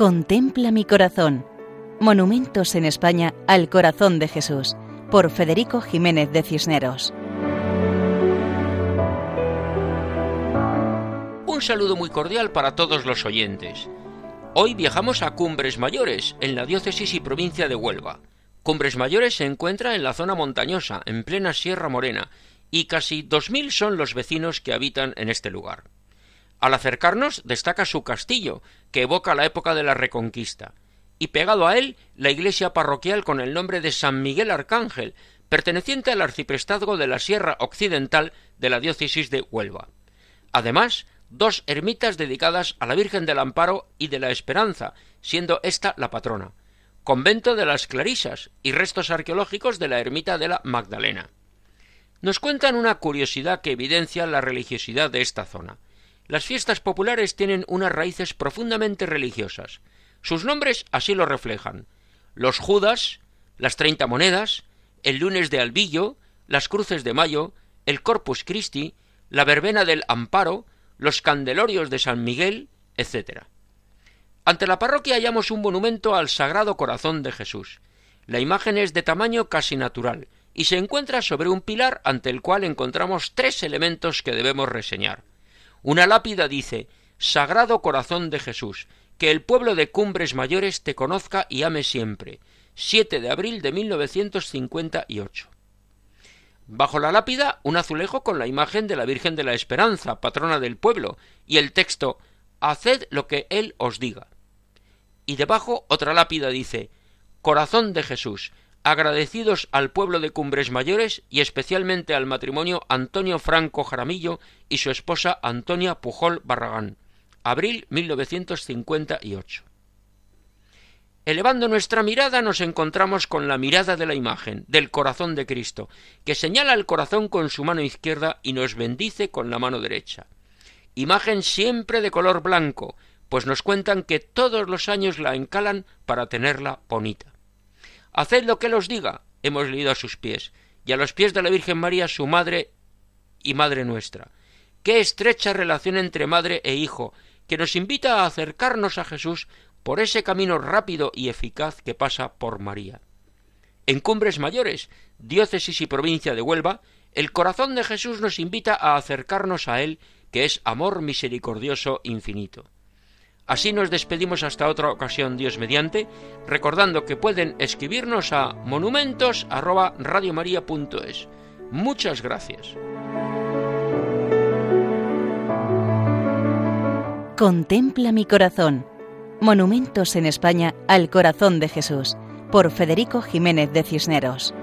Contempla mi corazón. Monumentos en España al corazón de Jesús, por Federico Jiménez de Cisneros. Un saludo muy cordial para todos los oyentes. Hoy viajamos a Cumbres Mayores, en la diócesis y provincia de Huelva. Cumbres Mayores se encuentra en la zona montañosa, en plena Sierra Morena, y casi dos mil son los vecinos que habitan en este lugar. Al acercarnos destaca su castillo, que evoca la época de la Reconquista, y pegado a él la iglesia parroquial con el nombre de San Miguel Arcángel, perteneciente al arciprestazgo de la Sierra Occidental de la diócesis de Huelva. Además, dos ermitas dedicadas a la Virgen del Amparo y de la Esperanza, siendo ésta la patrona, convento de las Clarisas y restos arqueológicos de la ermita de la Magdalena. Nos cuentan una curiosidad que evidencia la religiosidad de esta zona. Las fiestas populares tienen unas raíces profundamente religiosas. Sus nombres así lo reflejan. Los Judas, las treinta monedas, el lunes de Albillo, las cruces de Mayo, el Corpus Christi, la verbena del Amparo, los candelorios de San Miguel, etc. Ante la parroquia hallamos un monumento al Sagrado Corazón de Jesús. La imagen es de tamaño casi natural y se encuentra sobre un pilar ante el cual encontramos tres elementos que debemos reseñar. Una lápida dice Sagrado Corazón de Jesús, que el pueblo de Cumbres Mayores te conozca y ame siempre. 7 de abril de 1958. Bajo la lápida, un azulejo con la imagen de la Virgen de la Esperanza, patrona del pueblo, y el texto Haced lo que Él os diga. Y debajo otra lápida dice Corazón de Jesús, agradecidos al pueblo de Cumbres Mayores y especialmente al matrimonio Antonio Franco Jaramillo y su esposa Antonia Pujol Barragán. Abril 1958. Elevando nuestra mirada nos encontramos con la mirada de la imagen, del corazón de Cristo, que señala el corazón con su mano izquierda y nos bendice con la mano derecha. Imagen siempre de color blanco, pues nos cuentan que todos los años la encalan para tenerla bonita. Haced lo que él os diga, hemos leído a sus pies, y a los pies de la Virgen María su madre y madre nuestra. Qué estrecha relación entre madre e hijo, que nos invita a acercarnos a Jesús por ese camino rápido y eficaz que pasa por María. En Cumbres Mayores, diócesis y provincia de Huelva, el corazón de Jesús nos invita a acercarnos a Él, que es amor misericordioso infinito. Así nos despedimos hasta otra ocasión, Dios mediante, recordando que pueden escribirnos a monumentos@radiomaria.es. Muchas gracias. Contempla mi corazón. Monumentos en España al corazón de Jesús, por Federico Jiménez de Cisneros.